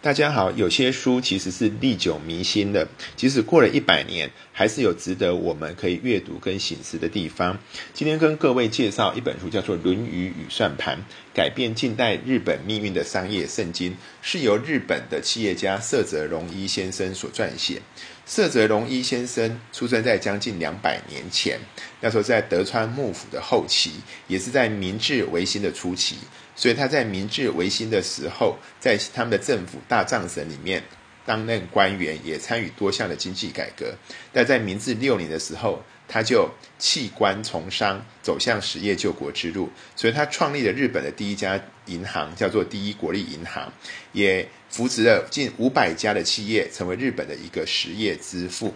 大家好，有些书其实是历久弥新的，即使过了一百年，还是有值得我们可以阅读跟醒思的地方。今天跟各位介绍一本书，叫做《论语与算盘》，改变近代日本命运的商业圣经，是由日本的企业家色泽荣一先生所撰写。色泽荣一先生出生在将近两百年前，那时候在德川幕府的后期，也是在明治维新的初期。所以他在明治维新的时候，在他们的政府大藏省里面担任官员，也参与多项的经济改革。但在明治六年的时候，他就弃官从商，走向实业救国之路。所以他创立了日本的第一家银行，叫做第一国立银行，也扶植了近五百家的企业，成为日本的一个实业之父。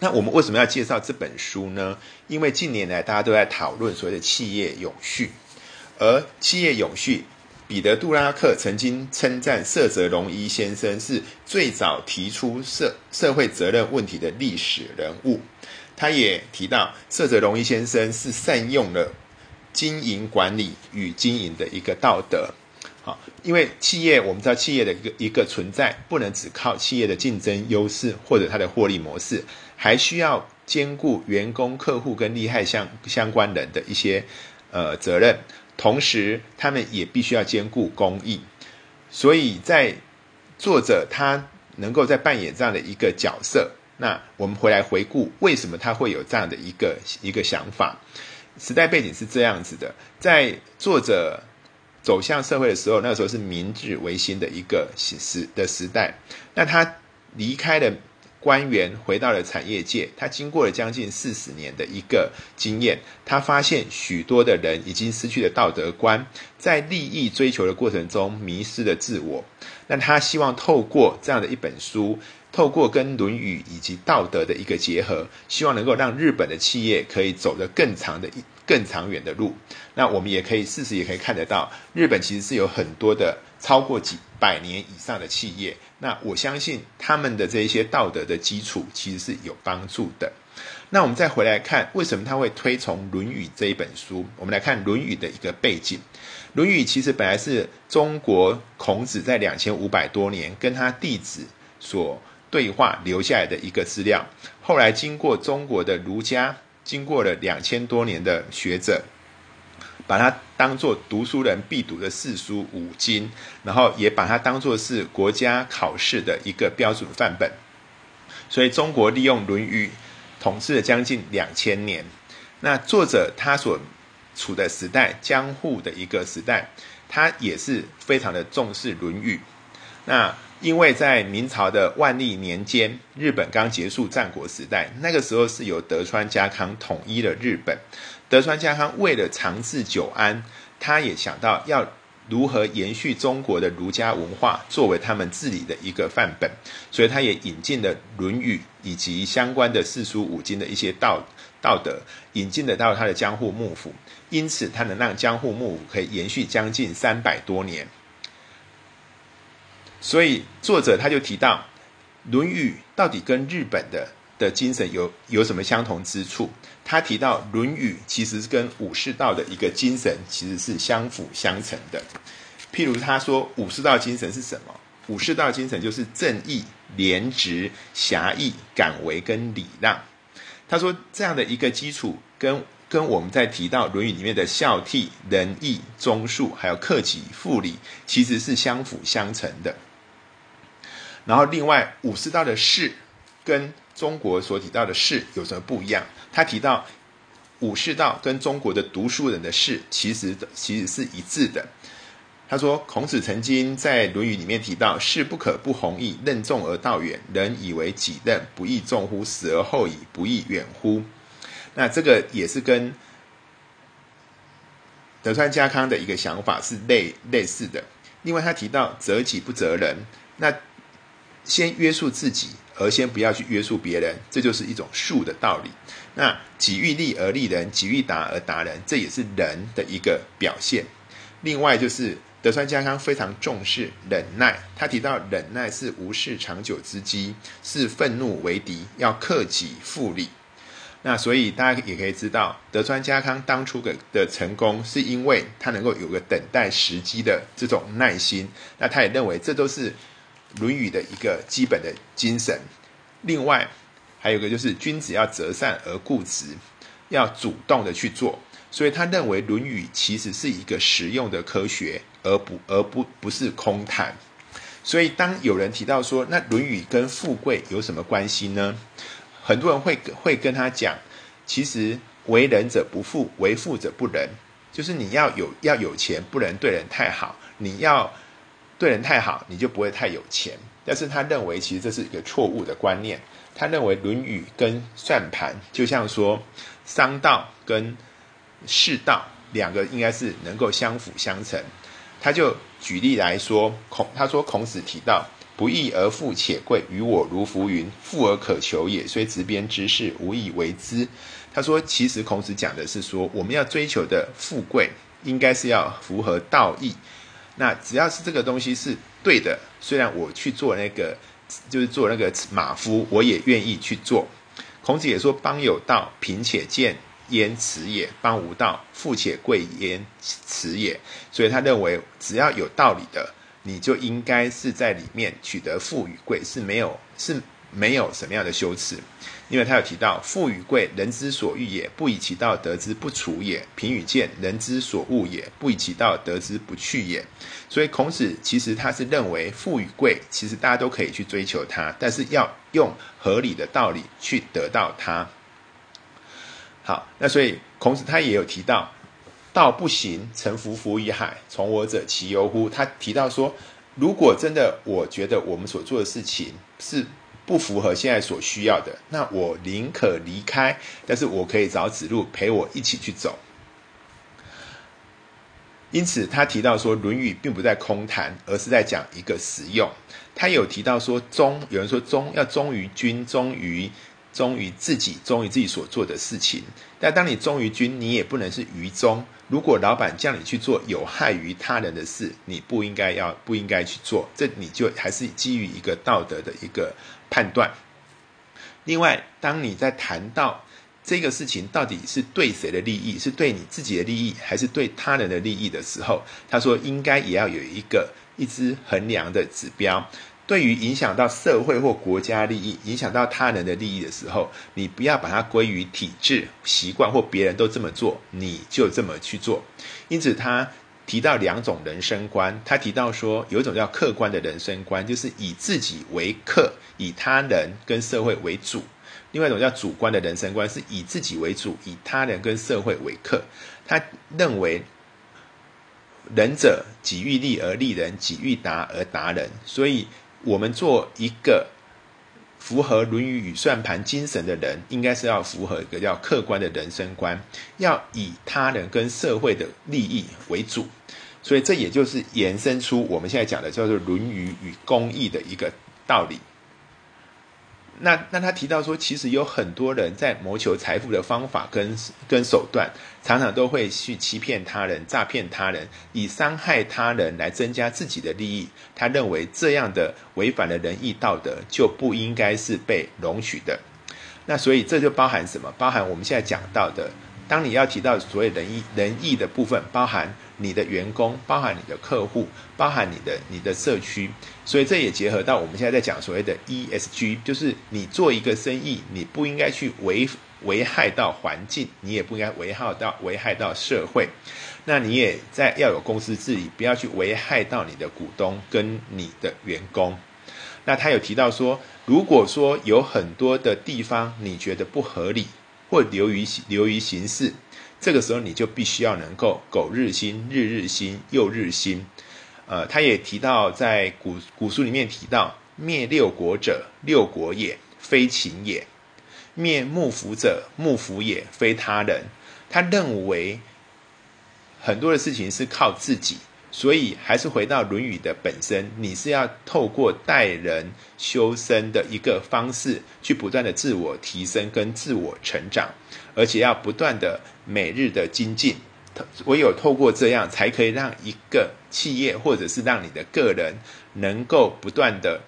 那我们为什么要介绍这本书呢？因为近年来大家都在讨论所谓的企业永续。而企业永续，彼得·杜拉克曾经称赞色泽荣一先生是最早提出社社会责任问题的历史人物。他也提到，色泽荣一先生是善用了经营管理与经营的一个道德。好，因为企业我们知道，企业的一个一个存在，不能只靠企业的竞争优势或者它的获利模式，还需要兼顾员工、客户跟利害相相关人的一些呃责任。同时，他们也必须要兼顾公益，所以在作者他能够在扮演这样的一个角色。那我们回来回顾，为什么他会有这样的一个一个想法？时代背景是这样子的：在作者走向社会的时候，那时候是明治维新的一个时的时代。那他离开了。官员回到了产业界，他经过了将近四十年的一个经验，他发现许多的人已经失去了道德观，在利益追求的过程中迷失了自我。那他希望透过这样的一本书，透过跟《论语》以及道德的一个结合，希望能够让日本的企业可以走得更长的一、更长远的路。那我们也可以事实也可以看得到，日本其实是有很多的。超过几百年以上的企业，那我相信他们的这一些道德的基础其实是有帮助的。那我们再回来看，为什么他会推崇《论语》这一本书？我们来看《论语》的一个背景，《论语》其实本来是中国孔子在两千五百多年跟他弟子所对话留下来的一个资料，后来经过中国的儒家，经过了两千多年的学者。把它当做读书人必读的四书五经，然后也把它当做是国家考试的一个标准范本。所以中国利用《论语》统治了将近两千年。那作者他所处的时代，江户的一个时代，他也是非常的重视《论语》。那因为在明朝的万历年间，日本刚结束战国时代，那个时候是由德川家康统一了日本。德川家康为了长治久安，他也想到要如何延续中国的儒家文化，作为他们治理的一个范本，所以他也引进了《论语》以及相关的四书五经的一些道道德，引进得到他的江户幕府，因此他能让江户幕府可以延续将近三百多年。所以作者他就提到，《论语》到底跟日本的的精神有有什么相同之处？他提到《论语》其实是跟武士道的一个精神其实是相辅相成的。譬如他说，武士道精神是什么？武士道精神就是正义、廉直、侠义、敢为跟礼让。他说这样的一个基础，跟跟我们在提到《论语》里面的孝悌、仁义、忠恕，还有克己复礼，其实是相辅相成的。然后另外，武士道的士跟中国所提到的士有什么不一样？他提到武士道跟中国的读书人的士其实其实是一致的。他说，孔子曾经在《论语》里面提到：“士不可不弘毅，任重而道远。人以为己任，不亦重乎？死而后已，不亦远乎？”那这个也是跟德川家康的一个想法是类类似的。另外，他提到“责己不责人”，那先约束自己。而先不要去约束别人，这就是一种术的道理。那己欲立而立人，己欲达而达人，这也是人的一个表现。另外就是德川家康非常重视忍耐，他提到忍耐是无事长久之机，是愤怒为敌，要克己复礼。那所以大家也可以知道，德川家康当初的的成功，是因为他能够有个等待时机的这种耐心。那他也认为这都是《论语》的一个基本的精神。另外，还有一个就是君子要择善而固执，要主动的去做。所以他认为《论语》其实是一个实用的科学，而不而不不是空谈。所以当有人提到说，那《论语》跟富贵有什么关系呢？很多人会会跟他讲，其实为人者不富，为富者不仁。就是你要有要有钱，不能对人太好；你要对人太好，你就不会太有钱。但是他认为，其实这是一个错误的观念。他认为《论语》跟算盘，就像说商道跟世道两个，应该是能够相辅相成。他就举例来说，孔他说孔子提到。不义而富且贵，于我如浮云。富而可求也，虽执鞭之事，无以为之。他说，其实孔子讲的是说，我们要追求的富贵，应该是要符合道义。那只要是这个东西是对的，虽然我去做那个，就是做那个马夫，我也愿意去做。孔子也说，邦有道，贫且贱焉耻也；邦无道，富且贵焉耻也。所以他认为，只要有道理的。你就应该是在里面取得富与贵是没有是没有什么样的羞耻，因为他有提到富与贵人之所欲也，不以其道得之不处也；贫与贱人之所恶也，不以其道得之不去也。所以孔子其实他是认为富与贵其实大家都可以去追求它，但是要用合理的道理去得到它。好，那所以孔子他也有提到。道不行，臣服浮于海。从我者，其由乎？他提到说，如果真的我觉得我们所做的事情是不符合现在所需要的，那我宁可离开，但是我可以找子路陪我一起去走。因此，他提到说，《论语》并不在空谈，而是在讲一个实用。他有提到说，忠，有人说忠要忠于君，忠于。忠于自己，忠于自己所做的事情。但当你忠于君，你也不能是愚忠。如果老板叫你去做有害于他人的事，你不应该要不应该去做。这你就还是基于一个道德的一个判断。另外，当你在谈到这个事情到底是对谁的利益，是对你自己的利益，还是对他人的利益的时候，他说应该也要有一个一支衡量的指标。对于影响到社会或国家利益、影响到他人的利益的时候，你不要把它归于体制、习惯或别人都这么做，你就这么去做。因此，他提到两种人生观。他提到说，有一种叫客观的人生观，就是以自己为客，以他人跟社会为主；另外一种叫主观的人生观，是以自己为主，以他人跟社会为客。他认为，仁者己欲立而立人，己欲达而达人。所以。我们做一个符合《论语》与算盘精神的人，应该是要符合一个叫客观的人生观，要以他人跟社会的利益为主。所以，这也就是延伸出我们现在讲的叫做《论语》与公益的一个道理。那那他提到说，其实有很多人在谋求财富的方法跟跟手段，常常都会去欺骗他人、诈骗他人，以伤害他人来增加自己的利益。他认为这样的违反了仁义道德，就不应该是被容许的。那所以这就包含什么？包含我们现在讲到的。当你要提到所谓仁义仁义的部分，包含你的员工，包含你的客户，包含你的你的社区，所以这也结合到我们现在在讲所谓的 ESG，就是你做一个生意，你不应该去危危害到环境，你也不应该危害到危害到社会，那你也在要有公司治理，不要去危害到你的股东跟你的员工。那他有提到说，如果说有很多的地方你觉得不合理。或流于流于形式，这个时候你就必须要能够苟日新，日日新，又日新。呃，他也提到在古古书里面提到，灭六国者，六国也，非秦也；灭幕府者，幕府也，非他人。他认为很多的事情是靠自己。所以，还是回到《论语》的本身，你是要透过待人修身的一个方式，去不断的自我提升跟自我成长，而且要不断的每日的精进。唯有透过这样，才可以让一个企业或者是让你的个人能够不断的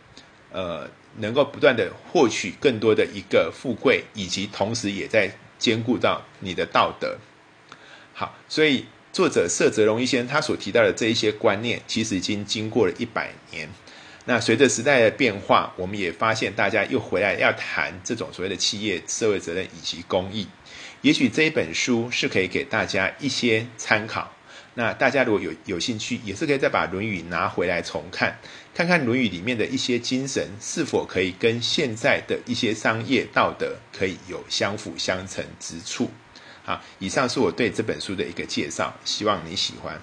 呃能够不断的获取更多的一个富贵，以及同时也在兼顾到你的道德。好，所以作者色泽荣一先生他所提到的这一些观念，其实已经经过了一百年。那随着时代的变化，我们也发现大家又回来要谈这种所谓的企业社会责任以及公益。也许这一本书是可以给大家一些参考。那大家如果有有兴趣，也是可以再把《论语》拿回来重看，看看《论语》里面的一些精神是否可以跟现在的一些商业道德可以有相辅相成之处。好，以上是我对这本书的一个介绍，希望你喜欢。